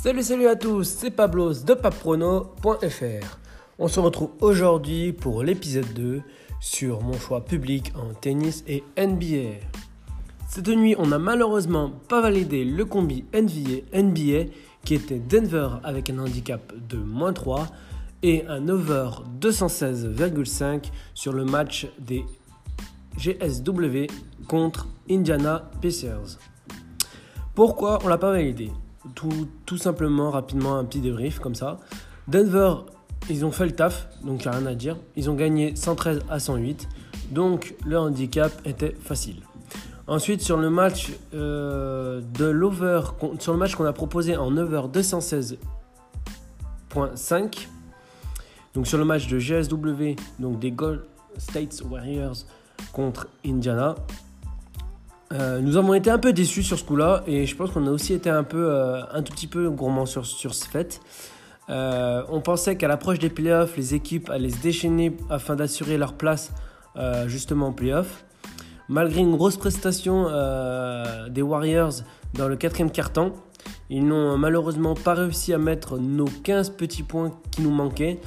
Salut salut à tous, c'est Pablos de paprono.fr. On se retrouve aujourd'hui pour l'épisode 2 sur mon choix public en tennis et NBA. Cette nuit, on n'a malheureusement pas validé le combi NBA, qui était Denver avec un handicap de moins 3 et un over 216,5 sur le match des GSW contre Indiana Pacers. Pourquoi on l'a pas validé? Tout, simplement, rapidement, un petit débrief comme ça. Denver, ils ont fait le taf, donc il n'y a rien à dire. Ils ont gagné 113 à 108, donc le handicap était facile. Ensuite, sur le match euh, de l'over, sur le match qu'on a proposé en over 216.5, donc sur le match de GSW, donc des Gold States Warriors contre Indiana, euh, nous avons été un peu déçus sur ce coup-là et je pense qu'on a aussi été un peu, euh, un tout petit peu gourmand sur, ce fait. Euh, on pensait qu'à l'approche des playoffs, les équipes allaient se déchaîner afin d'assurer leur place justement en playoffs. Malgré une grosse prestation des Warriors dans le quatrième quart-temps, ils n'ont malheureusement pas réussi à mettre nos 15 petits points qui nous manquaient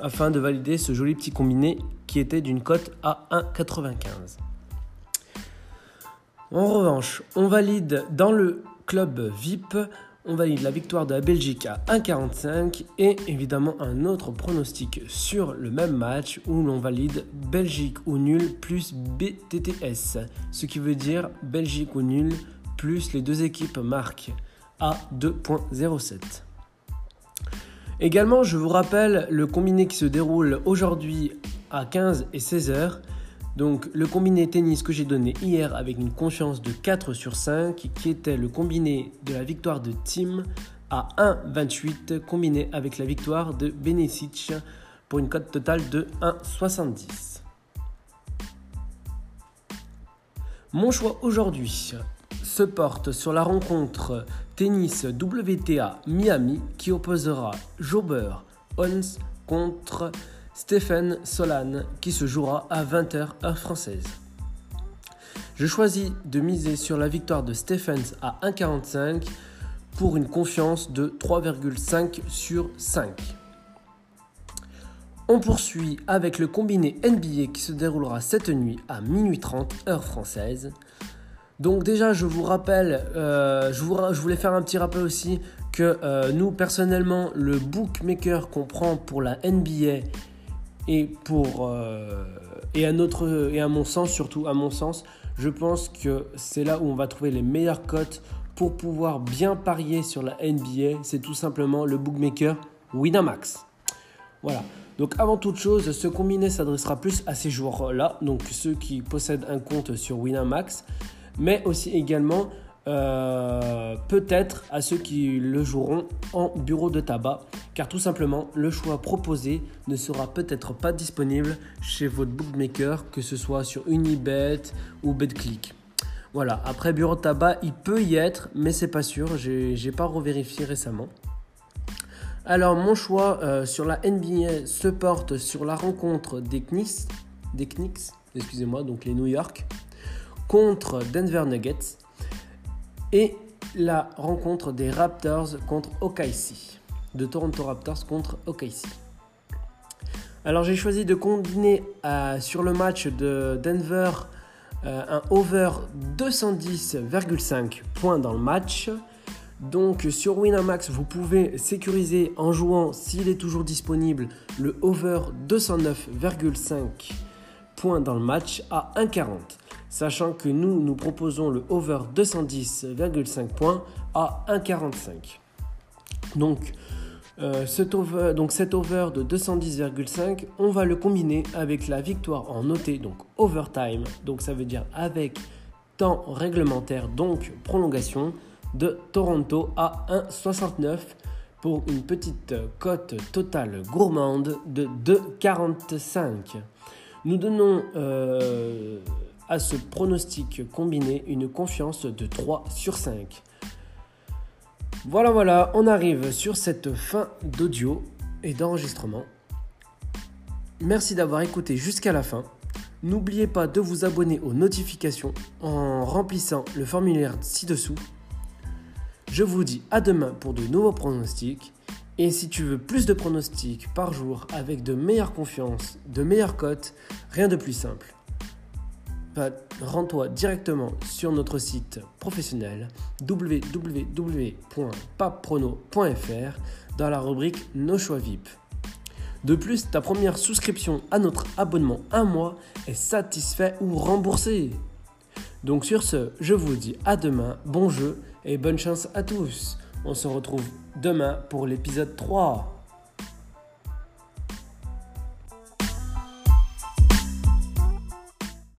afin de valider ce joli petit combiné qui était d'une cote à 1,95. En revanche, on valide dans le club VIP, on valide la victoire de la Belgique à 1,45 et évidemment un autre pronostic sur le même match où l'on valide Belgique ou nul plus BTTS, ce qui veut dire Belgique ou nul plus les deux équipes marquent à 2.07. Également, je vous rappelle le combiné qui se déroule aujourd'hui à 15 et 16 heures. Donc le combiné tennis que j'ai donné hier avec une confiance de 4 sur 5 qui était le combiné de la victoire de Tim à 1,28 combiné avec la victoire de Benesic pour une cote totale de 1,70. Mon choix aujourd'hui se porte sur la rencontre tennis WTA Miami qui opposera Jober Ons contre Stephen Solan qui se jouera à 20h heure française. Je choisis de miser sur la victoire de Stephens à 1,45 pour une confiance de 3,5 sur 5. On poursuit avec le combiné NBA qui se déroulera cette nuit à minuit 30 heure française. Donc déjà je vous rappelle, euh, je, voulais faire un petit rappel aussi que euh, nous personnellement le bookmaker qu'on prend pour la NBA et pour euh, et à notre et à mon sens surtout à mon sens, je pense que c'est là où on va trouver les meilleures cotes pour pouvoir bien parier sur la NBA. C'est tout simplement le bookmaker Winamax. Voilà. Donc avant toute chose, ce combiné s'adressera plus à ces joueurs-là, donc ceux qui possèdent un compte sur Winamax, mais aussi également euh, peut-être à ceux qui le joueront en bureau de tabac, car tout simplement le choix proposé ne sera peut-être pas disponible chez votre bookmaker, que ce soit sur Unibet ou BetClick. Voilà, après bureau de tabac, il peut y être, mais c'est pas sûr, j'ai pas revérifié récemment. Alors mon choix euh, sur la NBA se porte sur la rencontre des Knicks, des Knicks, excusez-moi, donc les New York, contre Denver Nuggets et la rencontre des Raptors contre OKC, de Toronto Raptors contre OKC. Alors j'ai choisi de combiner euh, sur le match de Denver euh, un over 210,5 points dans le match. Donc sur Winamax, vous pouvez sécuriser en jouant, s'il est toujours disponible, le over 209,5 points dans le match à 1,40 sachant que nous, nous proposons le over 210,5 points à 1,45. Donc, euh, cet over, donc cet over de 210,5, on va le combiner avec la victoire en noté, donc overtime, donc ça veut dire avec temps réglementaire, donc prolongation, de Toronto à 1,69 pour une petite cote totale gourmande de 2,45. Nous donnons euh, à ce pronostic combiné une confiance de 3 sur 5. Voilà, voilà, on arrive sur cette fin d'audio et d'enregistrement. Merci d'avoir écouté jusqu'à la fin. N'oubliez pas de vous abonner aux notifications en remplissant le formulaire ci-dessous. je vous dis à demain pour de nouveaux pronostics. Et si tu veux plus de pronostics par jour avec de meilleures confiances, de meilleures cotes, rien de plus simple. Rends-toi directement sur notre site professionnel www.papprono.fr dans la rubrique Nos choix VIP. De plus, ta première souscription à notre abonnement un mois est satisfait ou remboursée. Donc sur ce, je vous dis à demain, bon jeu et bonne chance à tous. On se retrouve demain pour l'épisode 3.